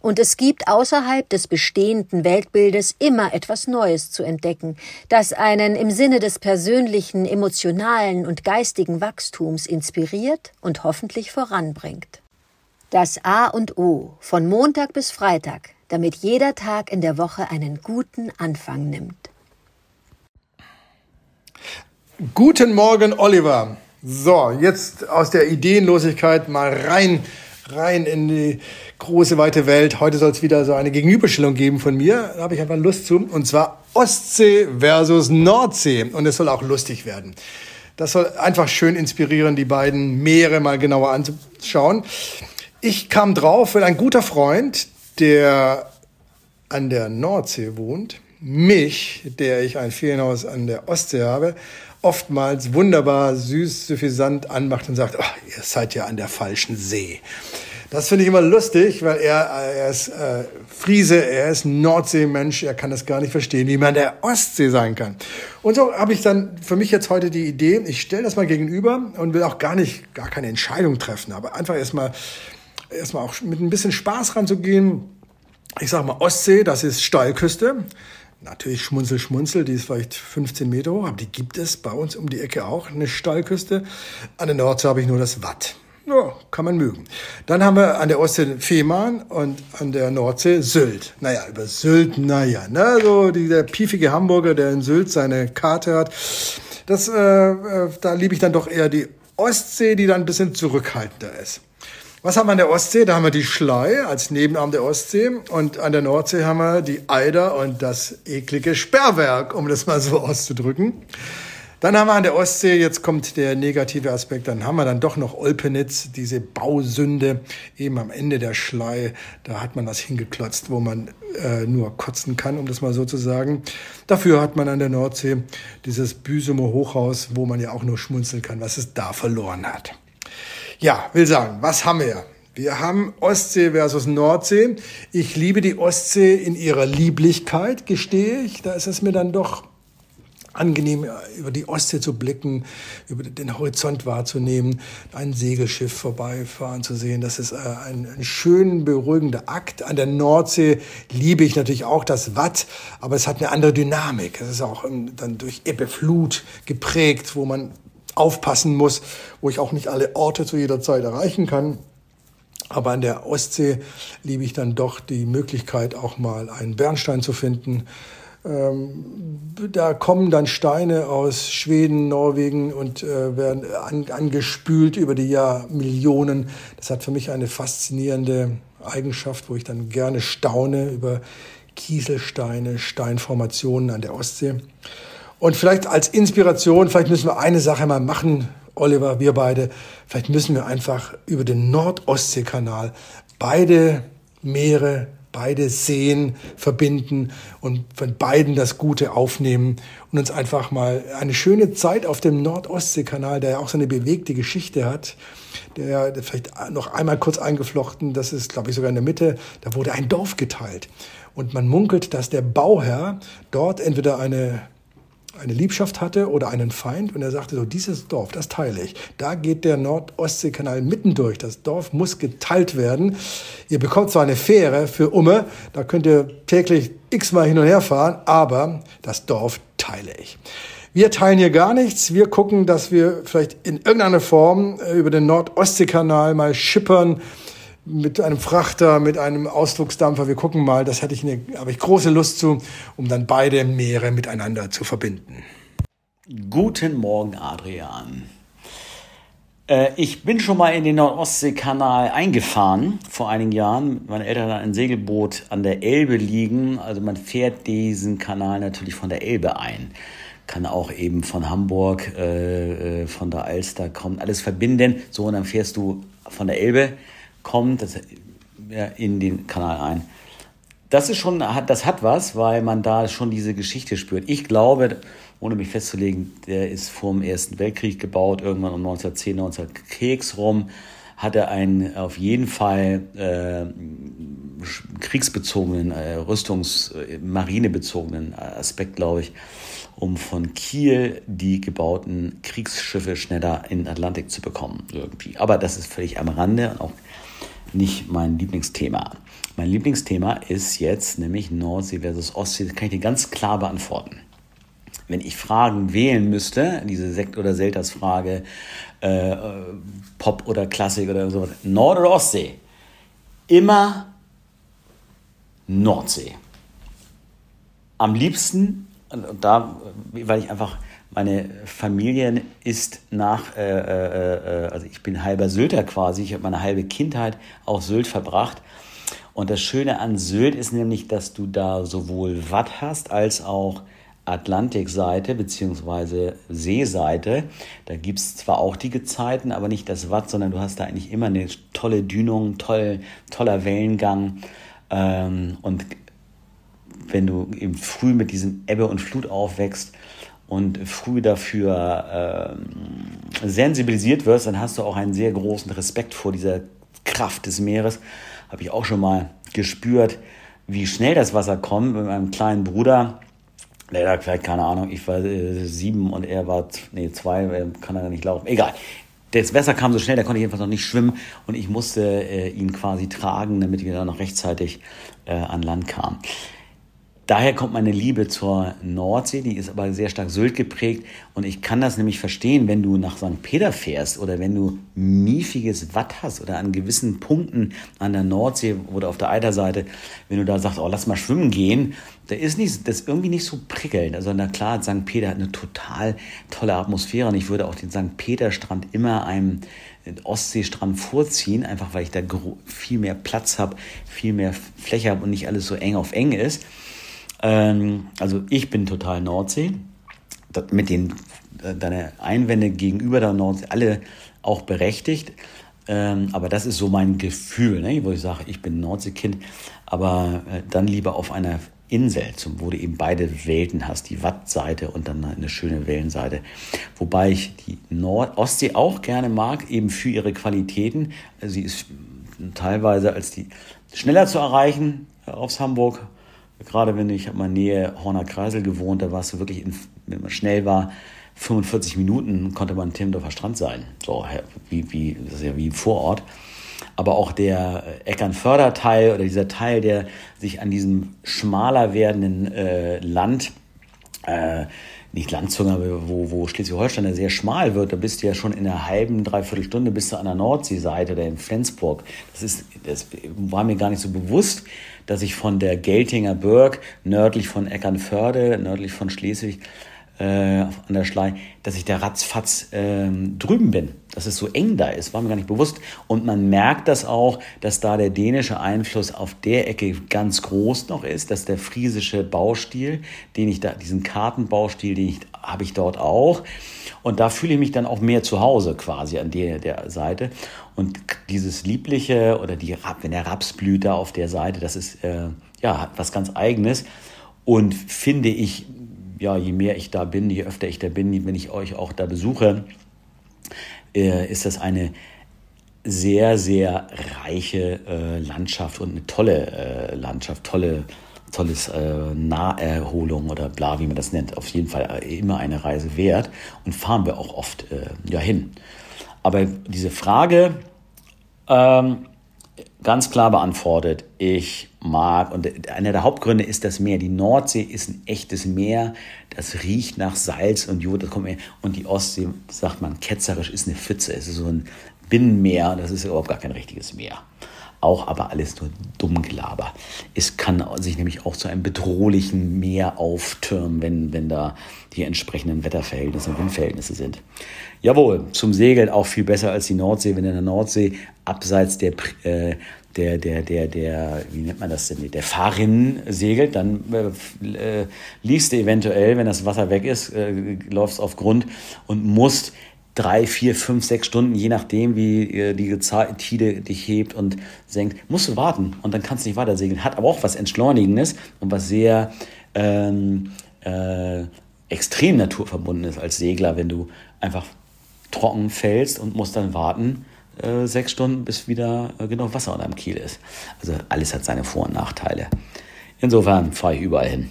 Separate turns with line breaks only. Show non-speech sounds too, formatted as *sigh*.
und es gibt außerhalb des bestehenden Weltbildes immer etwas Neues zu entdecken, das einen im Sinne des persönlichen, emotionalen und geistigen Wachstums inspiriert und hoffentlich voranbringt. Das A und O von Montag bis Freitag, damit jeder Tag in der Woche einen guten Anfang nimmt.
Guten Morgen, Oliver. So, jetzt aus der Ideenlosigkeit mal rein, rein in die große weite Welt. Heute soll es wieder so eine Gegenüberstellung geben von mir. Da habe ich einfach Lust zu. Und zwar Ostsee versus Nordsee. Und es soll auch lustig werden. Das soll einfach schön inspirieren, die beiden Meere mal genauer anzuschauen. Ich kam drauf, weil ein guter Freund, der an der Nordsee wohnt, mich, der ich ein Ferienhaus an der Ostsee habe, oftmals wunderbar süß, suffisant anmacht und sagt, oh, ihr seid ja an der falschen See. Das finde ich immer lustig, weil er, er ist äh, Friese, er ist Nordseemensch, er kann das gar nicht verstehen, wie man der Ostsee sein kann. Und so habe ich dann für mich jetzt heute die Idee, ich stelle das mal gegenüber und will auch gar nicht, gar keine Entscheidung treffen, aber einfach erstmal erstmal auch mit ein bisschen Spaß ranzugehen. Ich sage mal Ostsee, das ist Steilküste. Natürlich Schmunzel, Schmunzel, die ist vielleicht 15 Meter hoch, aber die gibt es bei uns um die Ecke auch, eine Steilküste. An der Nordsee habe ich nur das Watt. Ja, kann man mögen. Dann haben wir an der Ostsee Fehmarn und an der Nordsee Sylt. Naja, über Sylt, naja, ne, so dieser piefige Hamburger, der in Sylt seine Karte hat. Das, äh, äh da liebe ich dann doch eher die Ostsee, die dann ein bisschen zurückhaltender ist. Was haben wir an der Ostsee? Da haben wir die Schlei als Nebenarm der Ostsee und an der Nordsee haben wir die Eider und das eklige Sperrwerk, um das mal so *laughs* auszudrücken. Dann haben wir an der Ostsee, jetzt kommt der negative Aspekt, dann haben wir dann doch noch Olpenitz, diese Bausünde, eben am Ende der Schlei, da hat man was hingeklotzt, wo man äh, nur kotzen kann, um das mal so zu sagen. Dafür hat man an der Nordsee dieses Büsumer Hochhaus, wo man ja auch nur schmunzeln kann, was es da verloren hat. Ja, will sagen, was haben wir? Wir haben Ostsee versus Nordsee. Ich liebe die Ostsee in ihrer Lieblichkeit, gestehe ich. Da ist es mir dann doch angenehm, über die Ostsee zu blicken, über den Horizont wahrzunehmen, ein Segelschiff vorbeifahren zu sehen. Das ist äh, ein, ein schön beruhigender Akt. An der Nordsee liebe ich natürlich auch das Watt, aber es hat eine andere Dynamik. Es ist auch ähm, dann durch Ebbe, Flut geprägt, wo man aufpassen muss, wo ich auch nicht alle Orte zu jeder Zeit erreichen kann. Aber an der Ostsee liebe ich dann doch die Möglichkeit, auch mal einen Bernstein zu finden. Ähm, da kommen dann Steine aus Schweden, Norwegen und äh, werden an, angespült über die Jahrmillionen. Das hat für mich eine faszinierende Eigenschaft, wo ich dann gerne staune über Kieselsteine, Steinformationen an der Ostsee. Und vielleicht als Inspiration, vielleicht müssen wir eine Sache mal machen, Oliver, wir beide. Vielleicht müssen wir einfach über den Nord-Ostsee-Kanal beide Meere, beide Seen verbinden und von beiden das Gute aufnehmen und uns einfach mal eine schöne Zeit auf dem Nord-Ostsee-Kanal, der ja auch so eine bewegte Geschichte hat, der vielleicht noch einmal kurz eingeflochten, das ist, glaube ich, sogar in der Mitte, da wurde ein Dorf geteilt. Und man munkelt, dass der Bauherr dort entweder eine eine Liebschaft hatte oder einen Feind und er sagte so, dieses Dorf, das teile ich. Da geht der Nord-Ostsee-Kanal mitten durch. Das Dorf muss geteilt werden. Ihr bekommt zwar eine Fähre für Umme, da könnt ihr täglich x-mal hin und her fahren, aber das Dorf teile ich. Wir teilen hier gar nichts. Wir gucken, dass wir vielleicht in irgendeiner Form äh, über den Nord-Ostsee-Kanal mal schippern mit einem Frachter, mit einem Ausflugsdampfer. Wir gucken mal, das hätte ich eine, habe ich große Lust zu, um dann beide Meere miteinander zu verbinden.
Guten Morgen, Adrian. Äh, ich bin schon mal in den Nordostseekanal eingefahren vor einigen Jahren. Meine Eltern hatten ein Segelboot an der Elbe liegen. Also man fährt diesen Kanal natürlich von der Elbe ein. Kann auch eben von Hamburg, äh, äh von der Alster kommt, alles verbinden. So, und dann fährst du von der Elbe kommt das, in den Kanal ein. das ist schon, das hat was, weil man da schon diese Geschichte spürt. Ich glaube, ohne mich festzulegen, der ist vor dem Ersten Weltkrieg gebaut, irgendwann um 1910, 19 Keks rum, hat er einen auf jeden Fall äh, kriegsbezogenen, äh, Rüstungs-, äh, marinebezogenen Aspekt, glaube ich, um von Kiel die gebauten Kriegsschiffe schneller in den Atlantik zu bekommen, irgendwie. Aber das ist völlig am Rande auch nicht mein Lieblingsthema. Mein Lieblingsthema ist jetzt nämlich Nordsee versus Ostsee. Das kann ich dir ganz klar beantworten. Wenn ich Fragen wählen müsste, diese Sekt- oder Selters-Frage, äh, Pop oder Klassik oder sowas, Nord- oder Ostsee, immer Nordsee. Am liebsten, da, weil ich einfach, meine Familie ist nach, äh, äh, äh also ich bin halber Sylter quasi, ich habe meine halbe Kindheit auf Sylt verbracht. Und das Schöne an Sylt ist nämlich, dass du da sowohl Watt hast als auch Atlantikseite bzw. Seeseite. Da gibt es zwar auch die Gezeiten, aber nicht das Watt, sondern du hast da eigentlich immer eine tolle Dünung, toll, toller Wellengang. Ähm, und wenn du eben früh mit diesem Ebbe und Flut aufwächst und früh dafür ähm, sensibilisiert wirst, dann hast du auch einen sehr großen Respekt vor dieser Kraft des Meeres. Habe ich auch schon mal gespürt, wie schnell das Wasser kommt mit meinem kleinen Bruder. Der hat vielleicht keine Ahnung, ich war äh, sieben und er war nee, zwei, äh, kann er nicht laufen. Egal. Das Wasser kam so schnell, da konnte ich jedenfalls noch nicht schwimmen und ich musste äh, ihn quasi tragen, damit wir dann noch rechtzeitig äh, an Land kamen. Daher kommt meine Liebe zur Nordsee, die ist aber sehr stark Sylt geprägt. Und ich kann das nämlich verstehen, wenn du nach St. Peter fährst oder wenn du miefiges Watt hast oder an gewissen Punkten an der Nordsee oder auf der Eiderseite, wenn du da sagst, oh, lass mal schwimmen gehen, da ist nicht, das ist irgendwie nicht so prickelnd. Also na klar, St. Peter hat eine total tolle Atmosphäre und ich würde auch den St. Peter Strand immer einem Ostseestrand vorziehen, einfach weil ich da viel mehr Platz habe, viel mehr Fläche habe und nicht alles so eng auf eng ist. Ähm, also ich bin total Nordsee. Das mit den äh, deine Einwände gegenüber der Nordsee alle auch berechtigt. Ähm, aber das ist so mein Gefühl, ne? wo ich sage, ich bin Nordseekind, aber äh, dann lieber auf einer Insel, wo du eben beide Welten hast, die Wattseite und dann eine schöne Wellenseite. Wobei ich die Nord Ostsee auch gerne mag, eben für ihre Qualitäten. Sie ist teilweise als die schneller zu erreichen äh, aufs Hamburg Gerade wenn ich, habe mal Nähe Horner Kreisel gewohnt, da warst du wirklich, in, wenn man schnell war, 45 Minuten konnte man Timmendorfer Strand sein. So, wie, wie, das ist ja wie vor Ort. Aber auch der Eckernförder-Teil oder dieser Teil, der sich an diesem schmaler werdenden äh, Land, äh, nicht Landzunge, aber wo, wo Schleswig-Holstein sehr schmal wird, da bist du ja schon in einer halben, dreiviertel Stunde bist du an der Nordseeseite oder in Flensburg. Das ist, das war mir gar nicht so bewusst, dass ich von der Geltinger Burg, nördlich von Eckernförde, nördlich von Schleswig, äh, an der Schlei, dass ich da ratzfatz äh, drüben bin, dass es so eng da ist, war mir gar nicht bewusst. Und man merkt das auch, dass da der dänische Einfluss auf der Ecke ganz groß noch ist, dass der friesische Baustil, den ich da, diesen Kartenbaustil, den ich, habe ich dort auch. Und da fühle ich mich dann auch mehr zu Hause quasi an der, der Seite. Und dieses liebliche oder die, wenn der Raps blüht da auf der Seite, das ist äh, ja was ganz Eigenes. Und finde ich ja, je mehr ich da bin, je öfter ich da bin, wenn ich euch auch da besuche, äh, ist das eine sehr, sehr reiche äh, Landschaft und eine tolle äh, Landschaft, tolle, tolles äh, Naherholung oder bla, wie man das nennt. Auf jeden Fall äh, immer eine Reise wert und fahren wir auch oft äh, ja hin. Aber diese Frage, ähm, ganz klar beantwortet. Ich mag, und einer der Hauptgründe ist das Meer. Die Nordsee ist ein echtes Meer. Das riecht nach Salz und Jod. Das kommt mir, und die Ostsee, sagt man ketzerisch, ist eine Pfütze. Es ist so ein Binnenmeer. Das ist überhaupt gar kein richtiges Meer. Auch aber alles nur Dummgelaber. Es kann sich nämlich auch zu einem bedrohlichen Meer auftürmen, wenn, wenn da die entsprechenden Wetterverhältnisse und Windverhältnisse sind. Jawohl, zum Segeln auch viel besser als die Nordsee. Wenn in der Nordsee abseits der, äh, der, der, der, der, wie nennt man das denn, der Fahrinnen segelt, dann äh, liegst du eventuell, wenn das Wasser weg ist, äh, läufst auf Grund und musst drei, vier, fünf, sechs Stunden, je nachdem, wie äh, die Tide dich hebt und senkt, musst du warten und dann kannst du nicht weiter segeln. Hat aber auch was Entschleunigendes und was sehr ähm, äh, extrem naturverbunden ist als Segler, wenn du einfach trocken fällst und musst dann warten, äh, sechs Stunden, bis wieder äh, genug Wasser unter dem Kiel ist. Also alles hat seine Vor- und Nachteile. Insofern fahre ich überall hin.